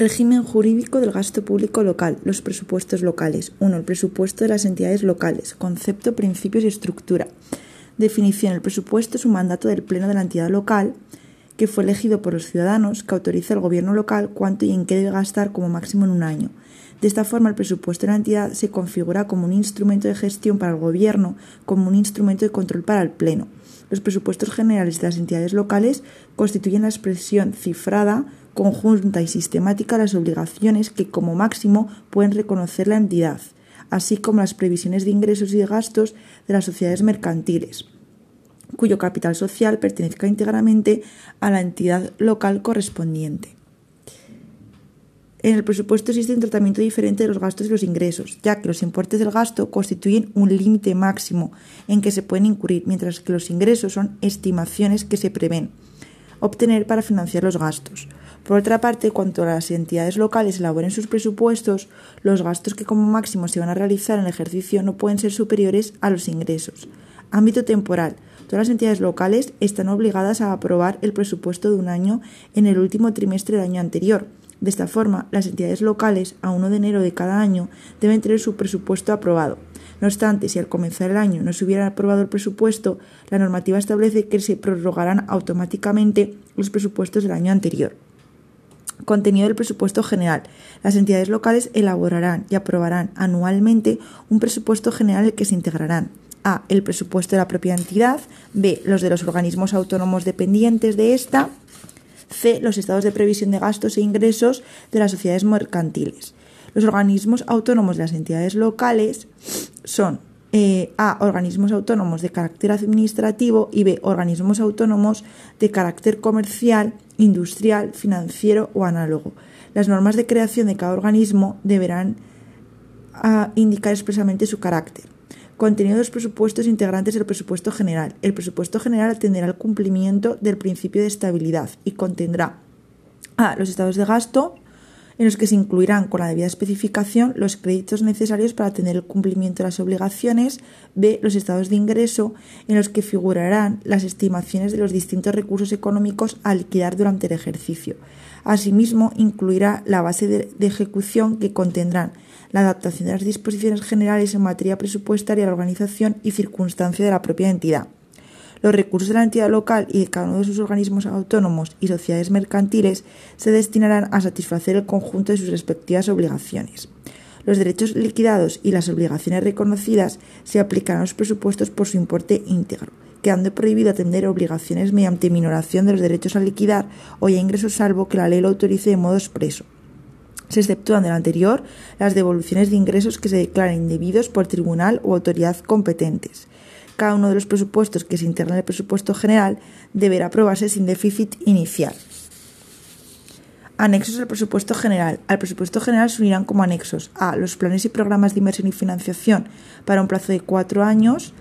Régimen jurídico del gasto público local, los presupuestos locales. 1. El presupuesto de las entidades locales. Concepto, principios y estructura. Definición. El presupuesto es un mandato del Pleno de la entidad local que fue elegido por los ciudadanos que autoriza al gobierno local cuánto y en qué debe gastar como máximo en un año. De esta forma, el presupuesto de la entidad se configura como un instrumento de gestión para el gobierno, como un instrumento de control para el Pleno. Los presupuestos generales de las entidades locales constituyen la expresión cifrada conjunta y sistemática las obligaciones que como máximo pueden reconocer la entidad, así como las previsiones de ingresos y de gastos de las sociedades mercantiles, cuyo capital social pertenezca íntegramente a la entidad local correspondiente. En el presupuesto existe un tratamiento diferente de los gastos y los ingresos, ya que los importes del gasto constituyen un límite máximo en que se pueden incurrir, mientras que los ingresos son estimaciones que se prevén obtener para financiar los gastos. Por otra parte, cuanto las entidades locales elaboren sus presupuestos, los gastos que como máximo se van a realizar en el ejercicio no pueden ser superiores a los ingresos. Ámbito temporal. Todas las entidades locales están obligadas a aprobar el presupuesto de un año en el último trimestre del año anterior. De esta forma, las entidades locales, a 1 de enero de cada año, deben tener su presupuesto aprobado. No obstante, si al comenzar el año no se hubiera aprobado el presupuesto, la normativa establece que se prorrogarán automáticamente los presupuestos del año anterior. Contenido del presupuesto general. Las entidades locales elaborarán y aprobarán anualmente un presupuesto general en el que se integrarán a. el presupuesto de la propia entidad, b. los de los organismos autónomos dependientes de esta, c. los estados de previsión de gastos e ingresos de las sociedades mercantiles. Los organismos autónomos de las entidades locales son eh, A. Organismos autónomos de carácter administrativo y B. Organismos autónomos de carácter comercial, industrial, financiero o análogo. Las normas de creación de cada organismo deberán ah, indicar expresamente su carácter. Contenido de los presupuestos integrantes del presupuesto general. El presupuesto general atenderá al cumplimiento del principio de estabilidad y contendrá A. Los estados de gasto, en los que se incluirán con la debida especificación los créditos necesarios para tener el cumplimiento de las obligaciones, b. los estados de ingreso, en los que figurarán las estimaciones de los distintos recursos económicos a liquidar durante el ejercicio. Asimismo, incluirá la base de, de ejecución que contendrán la adaptación de las disposiciones generales en materia presupuestaria, la organización y circunstancia de la propia entidad. Los recursos de la entidad local y de cada uno de sus organismos autónomos y sociedades mercantiles se destinarán a satisfacer el conjunto de sus respectivas obligaciones. Los derechos liquidados y las obligaciones reconocidas se aplicarán a los presupuestos por su importe íntegro, quedando prohibido atender obligaciones mediante minoración de los derechos a liquidar o ya ingresos salvo que la ley lo autorice de modo expreso. Se exceptúan del anterior las devoluciones de ingresos que se declaren indebidos por tribunal o autoridad competentes cada uno de los presupuestos que se integran en el presupuesto general deberá aprobarse sin déficit inicial. Anexos al presupuesto general. Al presupuesto general se unirán como anexos a los planes y programas de inversión y financiación para un plazo de cuatro años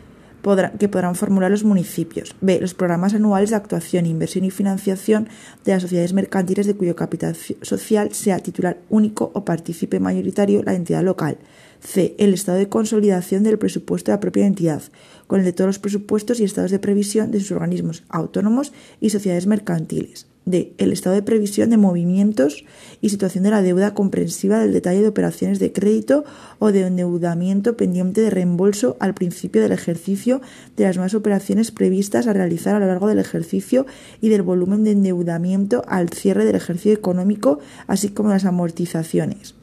que podrán formular los municipios. B. Los programas anuales de actuación, inversión y financiación de las sociedades mercantiles de cuyo capital social sea titular único o partícipe mayoritario la entidad local. C. El estado de consolidación del presupuesto de la propia entidad, con el de todos los presupuestos y estados de previsión de sus organismos autónomos y sociedades mercantiles. D. El estado de previsión de movimientos y situación de la deuda comprensiva del detalle de operaciones de crédito o de endeudamiento pendiente de reembolso al principio del ejercicio de las nuevas operaciones previstas a realizar a lo largo del ejercicio y del volumen de endeudamiento al cierre del ejercicio económico, así como las amortizaciones.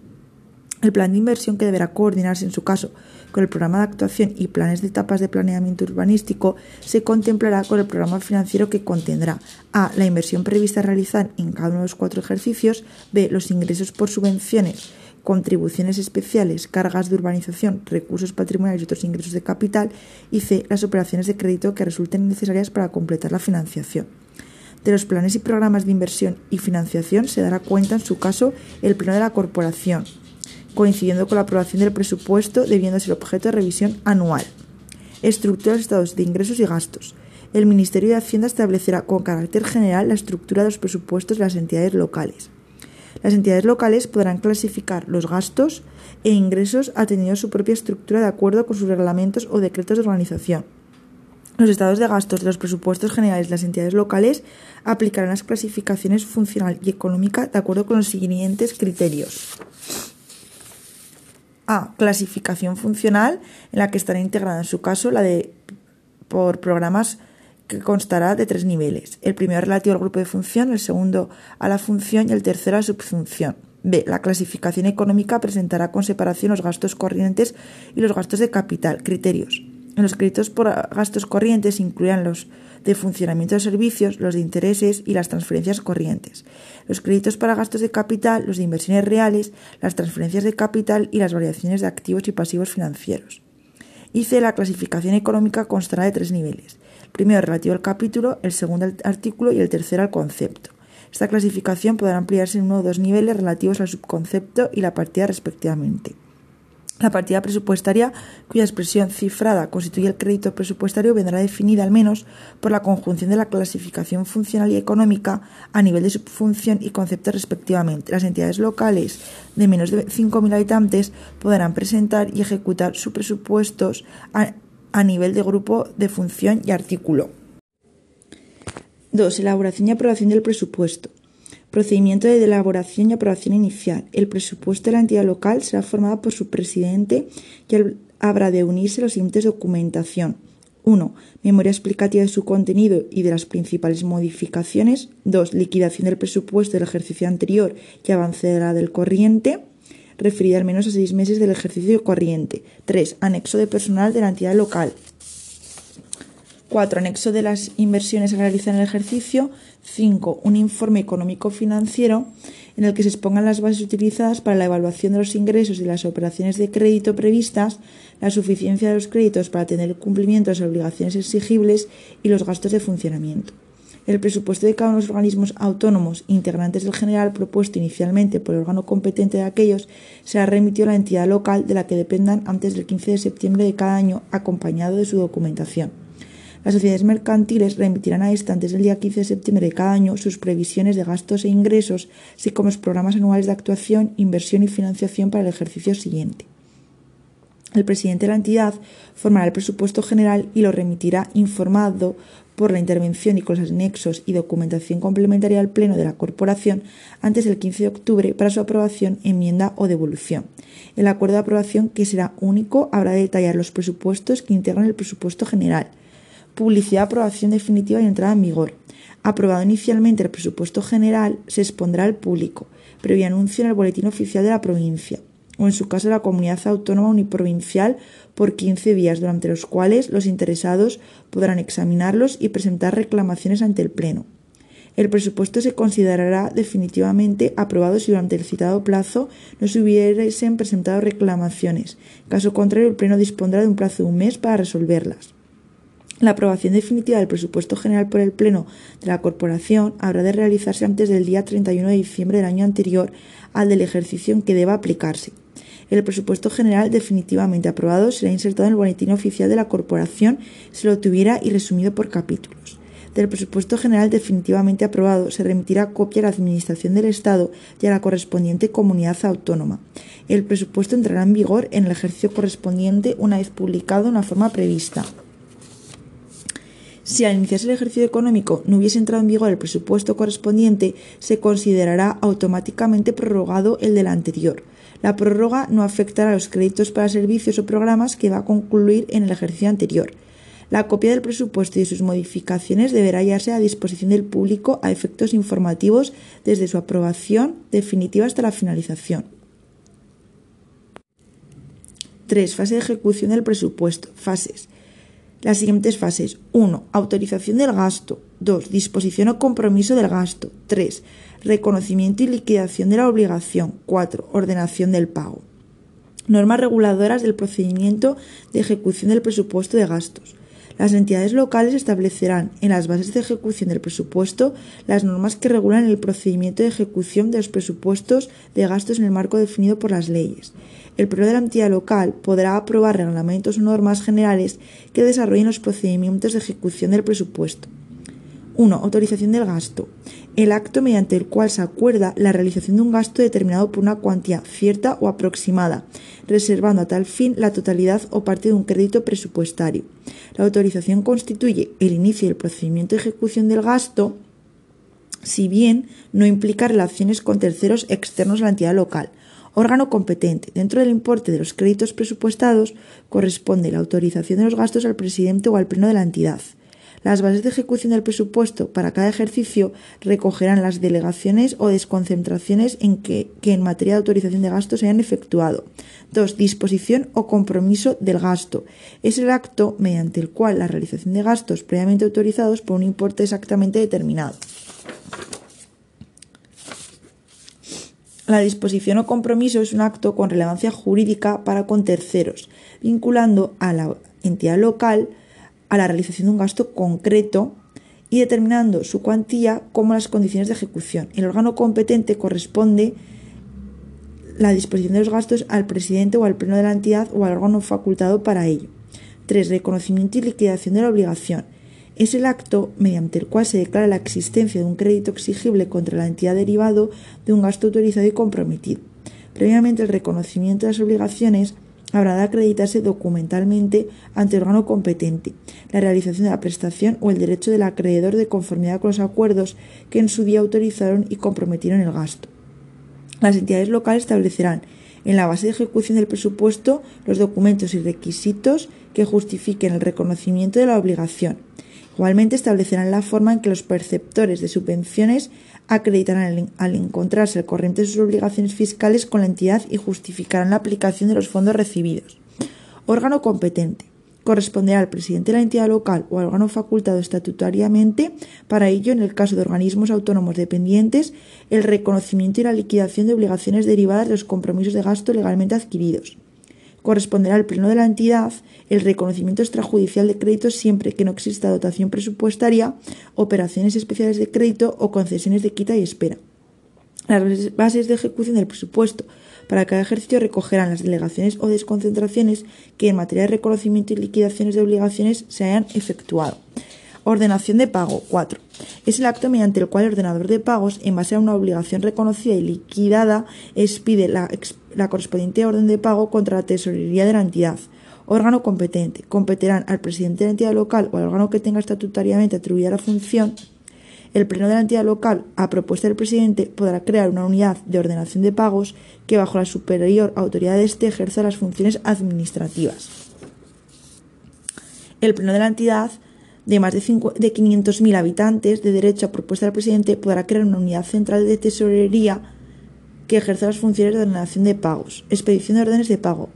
El plan de inversión que deberá coordinarse en su caso con el programa de actuación y planes de etapas de planeamiento urbanístico se contemplará con el programa financiero que contendrá a. la inversión prevista a realizar en cada uno de los cuatro ejercicios, b. los ingresos por subvenciones, contribuciones especiales, cargas de urbanización, recursos patrimoniales y otros ingresos de capital y c. las operaciones de crédito que resulten necesarias para completar la financiación. De los planes y programas de inversión y financiación se dará cuenta en su caso el pleno de la corporación, coincidiendo con la aprobación del presupuesto, debiendo ser objeto de revisión anual. Estructura de estados de ingresos y gastos. El Ministerio de Hacienda establecerá con carácter general la estructura de los presupuestos de las entidades locales. Las entidades locales podrán clasificar los gastos e ingresos atendiendo su propia estructura de acuerdo con sus reglamentos o decretos de organización. Los estados de gastos de los presupuestos generales de las entidades locales aplicarán las clasificaciones funcional y económica de acuerdo con los siguientes criterios. A. Clasificación funcional, en la que estará integrada en su caso la de por programas que constará de tres niveles. El primero relativo al grupo de función, el segundo a la función y el tercero a la subfunción. B. La clasificación económica presentará con separación los gastos corrientes y los gastos de capital. Criterios. Los créditos por gastos corrientes incluirán los de funcionamiento de servicios, los de intereses y las transferencias corrientes. Los créditos para gastos de capital, los de inversiones reales, las transferencias de capital y las variaciones de activos y pasivos financieros. C. La clasificación económica constará de tres niveles. El primero relativo al capítulo, el segundo al artículo y el tercero al concepto. Esta clasificación podrá ampliarse en uno o dos niveles relativos al subconcepto y la partida respectivamente. La partida presupuestaria, cuya expresión cifrada constituye el crédito presupuestario, vendrá definida al menos por la conjunción de la clasificación funcional y económica a nivel de subfunción y concepto respectivamente. Las entidades locales de menos de 5.000 habitantes podrán presentar y ejecutar sus presupuestos a, a nivel de grupo de función y artículo. 2. Elaboración y aprobación del presupuesto. Procedimiento de elaboración y aprobación inicial. El presupuesto de la entidad local será formado por su presidente y habrá de unirse los siguientes documentación. 1. Memoria explicativa de su contenido y de las principales modificaciones. 2. Liquidación del presupuesto del ejercicio anterior y avance de la del corriente, referida al menos a seis meses del ejercicio corriente. 3. Anexo de personal de la entidad local. 4. Anexo de las inversiones a realizar en el ejercicio. 5. Un informe económico-financiero en el que se expongan las bases utilizadas para la evaluación de los ingresos y las operaciones de crédito previstas, la suficiencia de los créditos para tener el cumplimiento de las obligaciones exigibles y los gastos de funcionamiento. El presupuesto de cada uno de los organismos autónomos integrantes del general propuesto inicialmente por el órgano competente de aquellos será remitido a la entidad local de la que dependan antes del 15 de septiembre de cada año acompañado de su documentación. Las sociedades mercantiles remitirán a esta antes del día 15 de septiembre de cada año sus previsiones de gastos e ingresos, así como los programas anuales de actuación, inversión y financiación para el ejercicio siguiente. El presidente de la entidad formará el presupuesto general y lo remitirá informado por la intervención y con los anexos y documentación complementaria al Pleno de la Corporación antes del 15 de octubre para su aprobación, enmienda o devolución. El acuerdo de aprobación, que será único, habrá de detallar los presupuestos que integran el presupuesto general, Publicidad, aprobación definitiva y entrada en vigor. Aprobado inicialmente el presupuesto general, se expondrá al público, previo anuncio en el boletín oficial de la provincia, o en su caso la comunidad autónoma uniprovincial, por 15 días, durante los cuales los interesados podrán examinarlos y presentar reclamaciones ante el Pleno. El presupuesto se considerará definitivamente aprobado si durante el citado plazo no se hubiesen presentado reclamaciones. Caso contrario, el Pleno dispondrá de un plazo de un mes para resolverlas. La aprobación definitiva del presupuesto general por el Pleno de la Corporación habrá de realizarse antes del día 31 de diciembre del año anterior al del ejercicio en que deba aplicarse. El presupuesto general definitivamente aprobado será insertado en el boletín oficial de la Corporación si lo tuviera y resumido por capítulos. Del presupuesto general definitivamente aprobado se remitirá copia a la Administración del Estado y a la correspondiente comunidad autónoma. El presupuesto entrará en vigor en el ejercicio correspondiente una vez publicado en la forma prevista. Si al iniciarse el ejercicio económico no hubiese entrado en vigor el presupuesto correspondiente, se considerará automáticamente prorrogado el del anterior. La prórroga no afectará a los créditos para servicios o programas que va a concluir en el ejercicio anterior. La copia del presupuesto y de sus modificaciones deberá hallarse a disposición del público a efectos informativos desde su aprobación definitiva hasta la finalización. 3. Fase de ejecución del presupuesto. Fases las siguientes fases. 1. Autorización del gasto. 2. Disposición o compromiso del gasto. 3. Reconocimiento y liquidación de la obligación. 4. Ordenación del pago. Normas reguladoras del procedimiento de ejecución del presupuesto de gastos. Las entidades locales establecerán en las bases de ejecución del presupuesto las normas que regulan el procedimiento de ejecución de los presupuestos de gastos en el marco definido por las leyes el Pleno de la entidad local podrá aprobar reglamentos o normas generales que desarrollen los procedimientos de ejecución del presupuesto. 1. Autorización del gasto. El acto mediante el cual se acuerda la realización de un gasto determinado por una cuantía cierta o aproximada, reservando a tal fin la totalidad o parte de un crédito presupuestario. La autorización constituye el inicio del procedimiento de ejecución del gasto, si bien no implica relaciones con terceros externos a la entidad local. Órgano competente. Dentro del importe de los créditos presupuestados corresponde la autorización de los gastos al presidente o al pleno de la entidad. Las bases de ejecución del presupuesto para cada ejercicio recogerán las delegaciones o desconcentraciones en que, en materia de autorización de gastos se hayan efectuado. 2. Disposición o compromiso del gasto. Es el acto mediante el cual la realización de gastos previamente autorizados por un importe exactamente determinado. La disposición o compromiso es un acto con relevancia jurídica para con terceros, vinculando a la entidad local a la realización de un gasto concreto y determinando su cuantía como las condiciones de ejecución. El órgano competente corresponde la disposición de los gastos al presidente o al pleno de la entidad o al órgano facultado para ello. 3. Reconocimiento y liquidación de la obligación es el acto mediante el cual se declara la existencia de un crédito exigible contra la entidad derivado de un gasto autorizado y comprometido. Previamente el reconocimiento de las obligaciones habrá de acreditarse documentalmente ante el órgano competente, la realización de la prestación o el derecho del acreedor de conformidad con los acuerdos que en su día autorizaron y comprometieron el gasto. Las entidades locales establecerán en la base de ejecución del presupuesto los documentos y requisitos que justifiquen el reconocimiento de la obligación Igualmente establecerán la forma en que los perceptores de subvenciones acreditarán al encontrarse al corriente de sus obligaciones fiscales con la entidad y justificarán la aplicación de los fondos recibidos. Órgano competente. Corresponderá al presidente de la entidad local o al órgano facultado estatutariamente para ello, en el caso de organismos autónomos dependientes, el reconocimiento y la liquidación de obligaciones derivadas de los compromisos de gasto legalmente adquiridos corresponderá al Pleno de la entidad el reconocimiento extrajudicial de crédito siempre que no exista dotación presupuestaria, operaciones especiales de crédito o concesiones de quita y espera. Las bases de ejecución del presupuesto para cada ejercicio recogerán las delegaciones o desconcentraciones que en materia de reconocimiento y liquidaciones de obligaciones se hayan efectuado. Ordenación de pago 4. Es el acto mediante el cual el ordenador de pagos, en base a una obligación reconocida y liquidada, expide la, la correspondiente orden de pago contra la tesorería de la entidad. Órgano competente. Competirán al presidente de la entidad local o al órgano que tenga estatutariamente atribuida la función. El pleno de la entidad local, a propuesta del presidente, podrá crear una unidad de ordenación de pagos que, bajo la superior autoridad de este, ejerza las funciones administrativas. El pleno de la entidad de más de, de 500.000 habitantes, de derecho a propuesta del presidente, podrá crear una unidad central de tesorería que ejerza las funciones de ordenación de pagos, expedición de órdenes de pago.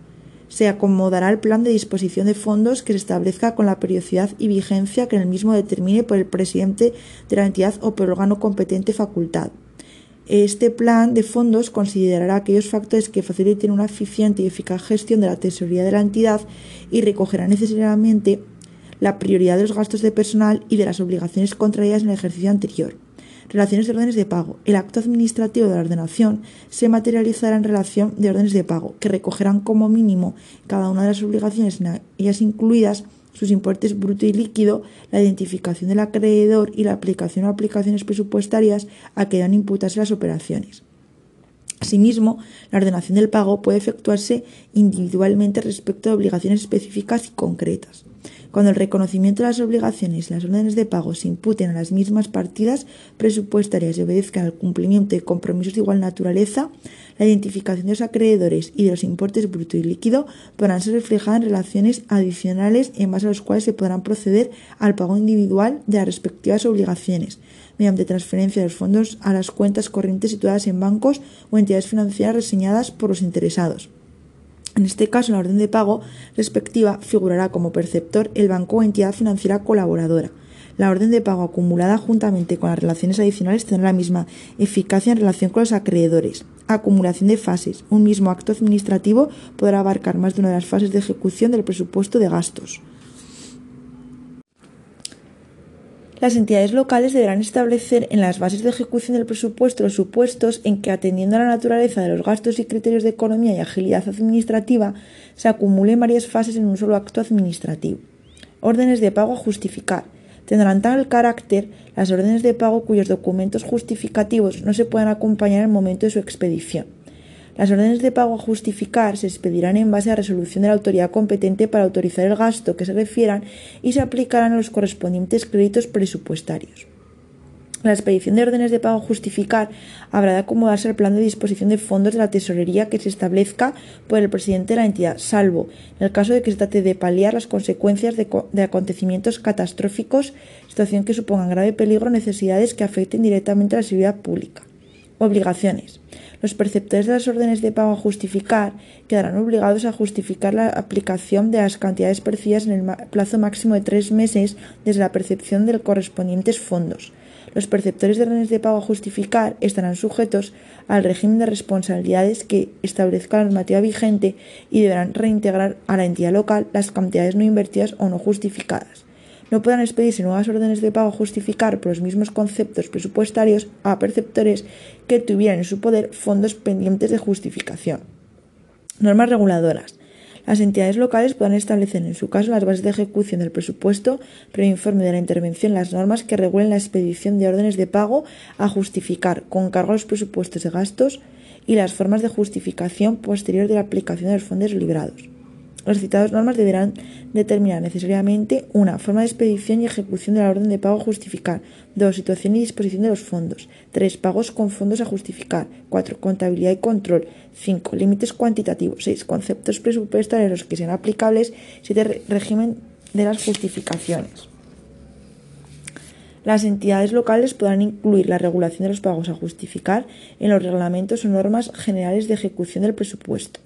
Se acomodará el plan de disposición de fondos que se establezca con la periodicidad y vigencia que en el mismo determine por el presidente de la entidad o por el órgano competente facultado. Este plan de fondos considerará aquellos factores que faciliten una eficiente y eficaz gestión de la tesorería de la entidad y recogerá necesariamente la prioridad de los gastos de personal y de las obligaciones contraídas en el ejercicio anterior. Relaciones de órdenes de pago. El acto administrativo de la ordenación se materializará en relación de órdenes de pago, que recogerán como mínimo cada una de las obligaciones en ellas incluidas sus importes bruto y líquido, la identificación del acreedor y la aplicación o aplicaciones presupuestarias a que deban imputarse las operaciones. Asimismo, la ordenación del pago puede efectuarse individualmente respecto de obligaciones específicas y concretas. Cuando el reconocimiento de las obligaciones y las órdenes de pago se imputen a las mismas partidas presupuestarias y obedezcan al cumplimiento de compromisos de igual naturaleza, la identificación de los acreedores y de los importes bruto y líquido podrán ser reflejadas en relaciones adicionales en base a las cuales se podrán proceder al pago individual de las respectivas obligaciones, mediante transferencia de fondos a las cuentas corrientes situadas en bancos o entidades financieras reseñadas por los interesados. En este caso, la orden de pago respectiva figurará como perceptor el banco o entidad financiera colaboradora. La orden de pago acumulada juntamente con las relaciones adicionales tendrá la misma eficacia en relación con los acreedores. Acumulación de fases. Un mismo acto administrativo podrá abarcar más de una de las fases de ejecución del presupuesto de gastos. Las entidades locales deberán establecer en las bases de ejecución del presupuesto los supuestos en que, atendiendo a la naturaleza de los gastos y criterios de economía y agilidad administrativa, se acumulen varias fases en un solo acto administrativo. Órdenes de pago a justificar. Tendrán tal carácter las órdenes de pago cuyos documentos justificativos no se puedan acompañar en el momento de su expedición. Las órdenes de pago a justificar se expedirán en base a resolución de la autoridad competente para autorizar el gasto que se refieran y se aplicarán a los correspondientes créditos presupuestarios. La expedición de órdenes de pago a justificar habrá de acomodarse al plan de disposición de fondos de la tesorería que se establezca por el presidente de la entidad, salvo en el caso de que se trate de paliar las consecuencias de, acontecimientos catastróficos, situación que supongan grave peligro o necesidades que afecten directamente a la seguridad pública. Obligaciones. Los perceptores de las órdenes de pago a justificar quedarán obligados a justificar la aplicación de las cantidades percibidas en el plazo máximo de tres meses desde la percepción de los correspondientes fondos. Los perceptores de órdenes de pago a justificar estarán sujetos al régimen de responsabilidades que establezca la normativa vigente y deberán reintegrar a la entidad local las cantidades no invertidas o no justificadas no puedan expedirse nuevas órdenes de pago a justificar por los mismos conceptos presupuestarios a perceptores que tuvieran en su poder fondos pendientes de justificación. Normas reguladoras. Las entidades locales puedan establecer en su caso las bases de ejecución del presupuesto, previo informe de la intervención, las normas que regulen la expedición de órdenes de pago a justificar con cargo a los presupuestos de gastos y las formas de justificación posterior de la aplicación de los fondos librados. Las citadas normas deberán determinar necesariamente una forma de expedición y ejecución de la orden de pago a justificar, dos situación y disposición de los fondos, tres pagos con fondos a justificar, cuatro contabilidad y control, cinco límites cuantitativos, seis conceptos presupuestarios que sean aplicables, siete régimen de las justificaciones. Las entidades locales podrán incluir la regulación de los pagos a justificar en los reglamentos o normas generales de ejecución del presupuesto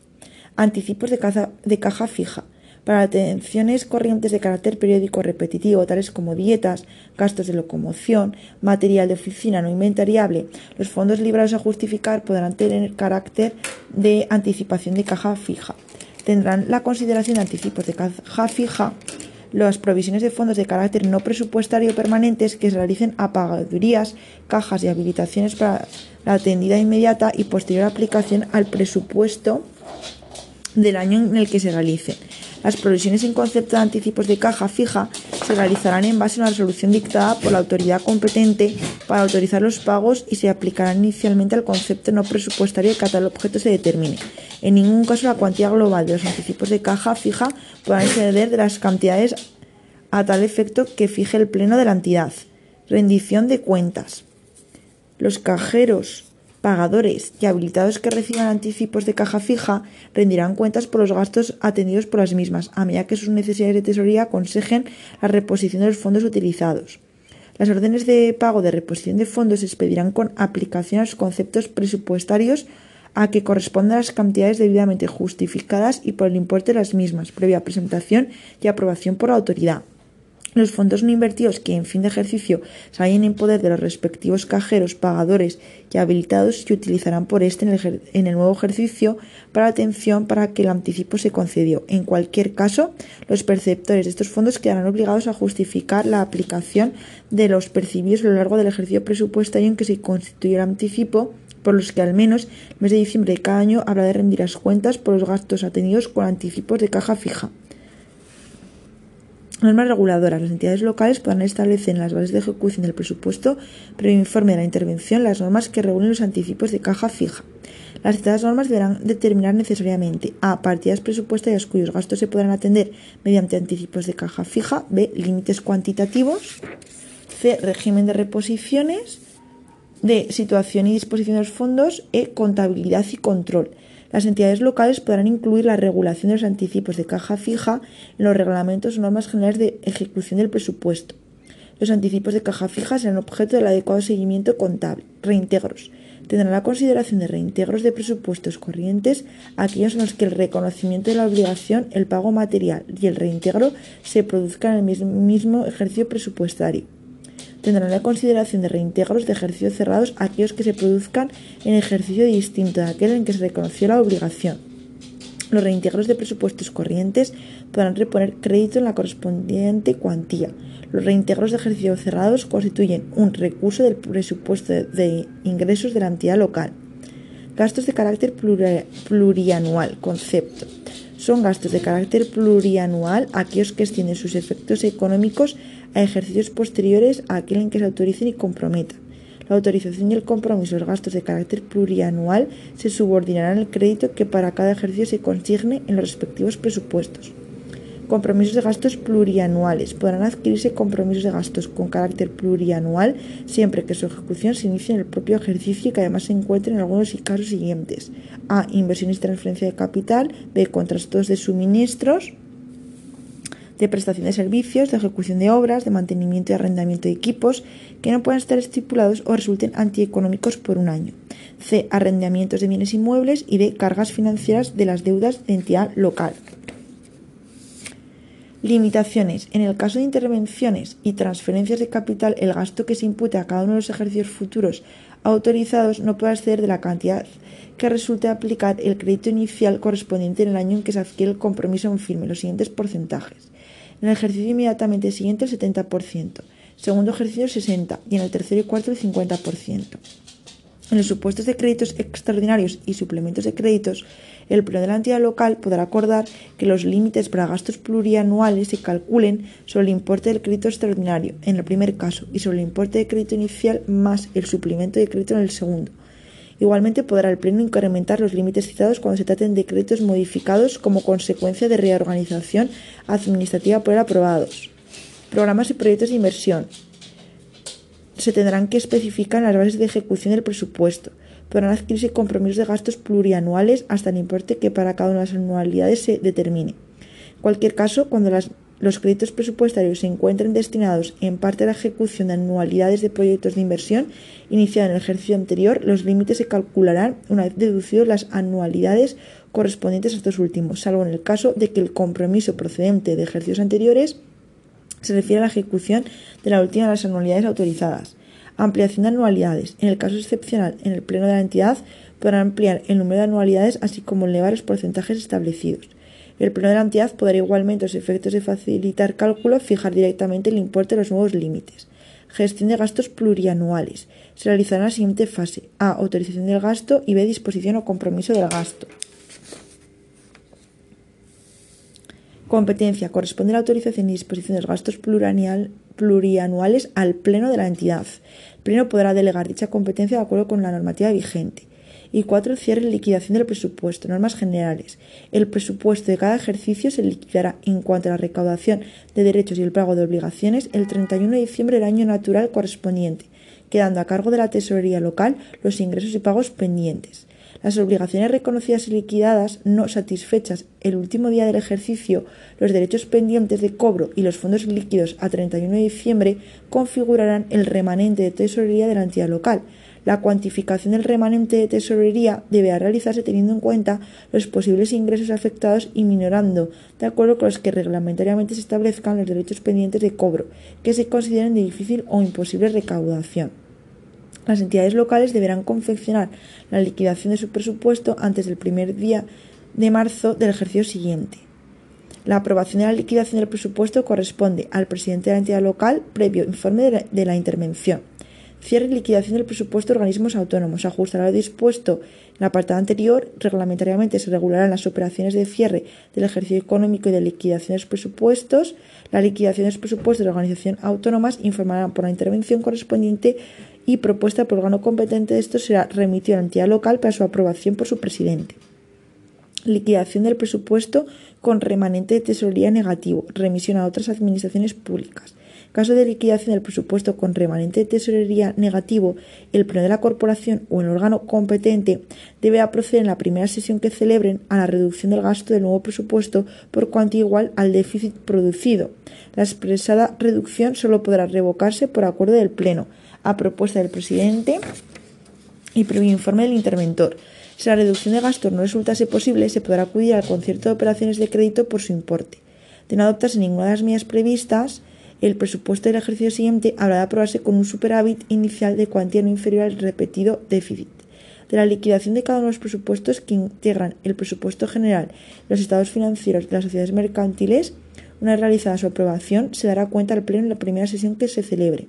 anticipos de caja, de caja fija, para atenciones corrientes de carácter periódico repetitivo, tales como dietas, gastos de locomoción, material de oficina no inventariable, los fondos librados a justificar podrán tener carácter de anticipación de caja fija. Tendrán la consideración de anticipos de caja fija las provisiones de fondos de carácter no presupuestario permanentes que se realicen a pagadurías, cajas y habilitaciones para la atendida inmediata y posterior aplicación al presupuesto del año en el que se realicen. Las provisiones en concepto de anticipos de caja fija se realizarán en base a una resolución dictada por la autoridad competente para autorizar los pagos y se aplicarán inicialmente al concepto no presupuestario que tal objeto se determine. En ningún caso la cuantía global de los anticipos de caja fija podrá exceder de las cantidades a tal efecto que fije el pleno de la entidad. Rendición de cuentas. Los cajeros pagadores y habilitados que reciban anticipos de caja fija rendirán cuentas por los gastos atendidos por las mismas, a medida que sus necesidades de tesorería aconsejen la reposición de los fondos utilizados. Las órdenes de pago de reposición de fondos se expedirán con aplicación a los conceptos presupuestarios a que correspondan las cantidades debidamente justificadas y por el importe de las mismas, previa presentación y aprobación por la autoridad. Los fondos no invertidos que en fin de ejercicio se hallen en poder de los respectivos cajeros, pagadores y habilitados se utilizarán por este en el, nuevo ejercicio para atención para que el anticipo se concedió. En cualquier caso, los perceptores de estos fondos quedarán obligados a justificar la aplicación de los percibidos a lo largo del ejercicio presupuestario en que se constituye el anticipo por los que al menos el mes de diciembre de cada año habrá de rendir las cuentas por los gastos atendidos con anticipos de caja fija. Normas reguladoras. Las entidades locales podrán establecer en las bases de ejecución del presupuesto, previo informe de la intervención, las normas que regulen los anticipos de caja fija. Las citadas normas deberán determinar necesariamente a. partidas presupuestarias cuyos gastos se podrán atender mediante anticipos de caja fija, b. límites cuantitativos, c. régimen de reposiciones, d. situación y disposición de los fondos, e. contabilidad y control. Las entidades locales podrán incluir la regulación de los anticipos de caja fija en los reglamentos o normas generales de ejecución del presupuesto. Los anticipos de caja fija serán objeto del adecuado seguimiento contable. Reintegros. Tendrán la consideración de reintegros de presupuestos corrientes aquellos en los que el reconocimiento de la obligación, el pago material y el reintegro se produzcan en el mismo ejercicio presupuestario tendrán la consideración de reintegros de ejercicios cerrados aquellos que se produzcan en ejercicio distinto de aquel en que se reconoció la obligación. Los reintegros de presupuestos corrientes podrán reponer crédito en la correspondiente cuantía. Los reintegros de ejercicio cerrados constituyen un recurso del presupuesto de ingresos de la entidad local. Gastos de carácter plurianual. Concepto. Son gastos de carácter plurianual aquellos que extienden sus efectos económicos a ejercicios posteriores a aquel en que se autoricen y comprometan. La autorización y el compromiso de los gastos de carácter plurianual se subordinarán al crédito que para cada ejercicio se consigne en los respectivos presupuestos. Compromisos de gastos plurianuales. Podrán adquirirse compromisos de gastos con carácter plurianual siempre que su ejecución se inicie en el propio ejercicio y que además se encuentre en algunos casos siguientes. A. Inversiones y transferencia de capital. B. Contratos de suministros de prestación de servicios, de ejecución de obras, de mantenimiento y arrendamiento de equipos que no puedan estar estipulados o resulten antieconómicos por un año. C. Arrendamientos de bienes inmuebles y D. Cargas financieras de las deudas de entidad local. Limitaciones. En el caso de intervenciones y transferencias de capital, el gasto que se impute a cada uno de los ejercicios futuros autorizados no puede exceder de la cantidad que resulte aplicar el crédito inicial correspondiente en el año en que se adquiere el compromiso en firme, los siguientes porcentajes. En el ejercicio inmediatamente siguiente el 70%, segundo ejercicio el 60% y en el tercero y cuarto el 50%. En los supuestos de créditos extraordinarios y suplementos de créditos, el pleno de la entidad local podrá acordar que los límites para gastos plurianuales se calculen sobre el importe del crédito extraordinario en el primer caso y sobre el importe de crédito inicial más el suplemento de crédito en el segundo. Igualmente podrá el Pleno incrementar los límites citados cuando se traten de créditos modificados como consecuencia de reorganización administrativa por aprobados. Programas y proyectos de inversión se tendrán que especificar las bases de ejecución del presupuesto. Podrán adquirirse compromisos de gastos plurianuales hasta el importe que para cada una de las anualidades se determine. En cualquier caso, cuando los créditos presupuestarios se encuentren destinados en parte a la ejecución de anualidades de proyectos de inversión iniciada en el ejercicio anterior, los límites se calcularán una vez deducidos las anualidades correspondientes a estos últimos, salvo en el caso de que el compromiso procedente de ejercicios anteriores se refiere a la ejecución de la última de las anualidades autorizadas. Ampliación de anualidades. En el caso excepcional, en el pleno de la entidad podrá ampliar el número de anualidades así como elevar los porcentajes establecidos. El pleno de la entidad podrá igualmente, los efectos de facilitar cálculo, fijar directamente el importe de los nuevos límites. Gestión de gastos plurianuales. Se realizará en la siguiente fase. A. Autorización del gasto y B. Disposición o compromiso del gasto. Competencia. Corresponde la autorización y disposición de los gastos plurianuales al Pleno de la entidad. El Pleno podrá delegar dicha competencia de acuerdo con la normativa vigente. Y cuatro, cierre y liquidación del presupuesto. Normas generales. El presupuesto de cada ejercicio se liquidará en cuanto a la recaudación de derechos y el pago de obligaciones el 31 de diciembre del año natural correspondiente, quedando a cargo de la tesorería local los ingresos y pagos pendientes. Las obligaciones reconocidas y liquidadas no satisfechas el último día del ejercicio, los derechos pendientes de cobro y los fondos líquidos a 31 de diciembre configurarán el remanente de tesorería de la entidad local. La cuantificación del remanente de tesorería deberá realizarse teniendo en cuenta los posibles ingresos afectados y minorando, de acuerdo con los que reglamentariamente se establezcan los derechos pendientes de cobro, que se consideren de difícil o imposible recaudación. Las entidades locales deberán confeccionar la liquidación de su presupuesto antes del primer día de marzo del ejercicio siguiente. La aprobación de la liquidación del presupuesto corresponde al presidente de la entidad local previo informe de la, intervención. Cierre y liquidación del presupuesto de organismos autónomos. Ajustará lo dispuesto en la apartado anterior. Reglamentariamente se regularán las operaciones de cierre del ejercicio económico y de liquidación de los presupuestos. La liquidación de los presupuestos de la organización autónomas informarán por la intervención correspondiente y propuesta por órgano competente esto será remitido a la entidad local para su aprobación por su presidente. Liquidación del presupuesto con remanente de tesorería negativo, remisión a otras administraciones públicas. Caso de liquidación del presupuesto con remanente de tesorería negativo, el pleno de la corporación o el órgano competente debe proceder en la primera sesión que celebren a la reducción del gasto del nuevo presupuesto por cuantía igual al déficit producido. La expresada reducción solo podrá revocarse por acuerdo del pleno, a propuesta del presidente y previo informe del interventor. Si la reducción de gastos no resultase posible, se podrá acudir al concierto de operaciones de crédito por su importe. De no adoptarse ninguna de las medidas previstas, el presupuesto del ejercicio siguiente habrá de aprobarse con un superávit inicial de cuantía no inferior al repetido déficit. De la liquidación de cada uno de los presupuestos que integran el presupuesto general, los estados financieros de las sociedades mercantiles, una vez realizada su aprobación, se dará cuenta al Pleno en la primera sesión que se celebre.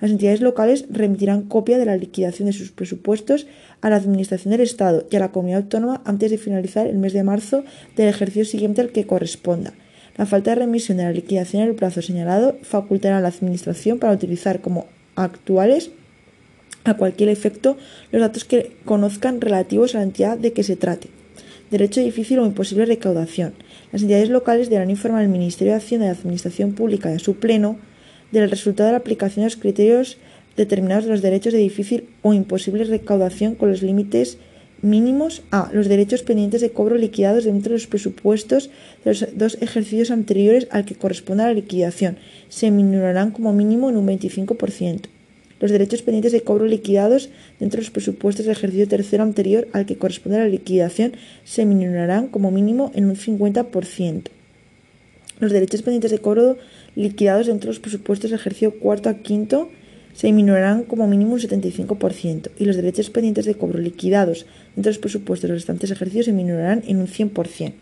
Las entidades locales remitirán copia de la liquidación de sus presupuestos a la Administración del Estado y a la Comunidad Autónoma antes de finalizar el mes de marzo del ejercicio siguiente al que corresponda. La falta de remisión de la liquidación en el plazo señalado facultará a la Administración para utilizar como actuales a cualquier efecto los datos que conozcan relativos a la entidad de que se trate. Derecho de difícil o imposible recaudación. Las entidades locales deberán informar al Ministerio de Hacienda y Administración Pública y a su Pleno del resultado de la aplicación de los criterios determinados de los derechos de difícil o imposible recaudación con los límites mínimos a los derechos pendientes de cobro liquidados dentro de los presupuestos de los dos ejercicios anteriores al que corresponda la liquidación. Se minorarán como mínimo en un 25%. Los derechos pendientes de cobro liquidados dentro de los presupuestos del ejercicio tercero anterior al que corresponde la liquidación se minorarán como mínimo en un 50%. Los derechos pendientes de cobro liquidados dentro de los presupuestos del ejercicio cuarto a quinto se disminuirán como mínimo un 75% y los derechos pendientes de cobro liquidados dentro de los presupuestos de los restantes ejercicios se disminuirán en un 100%.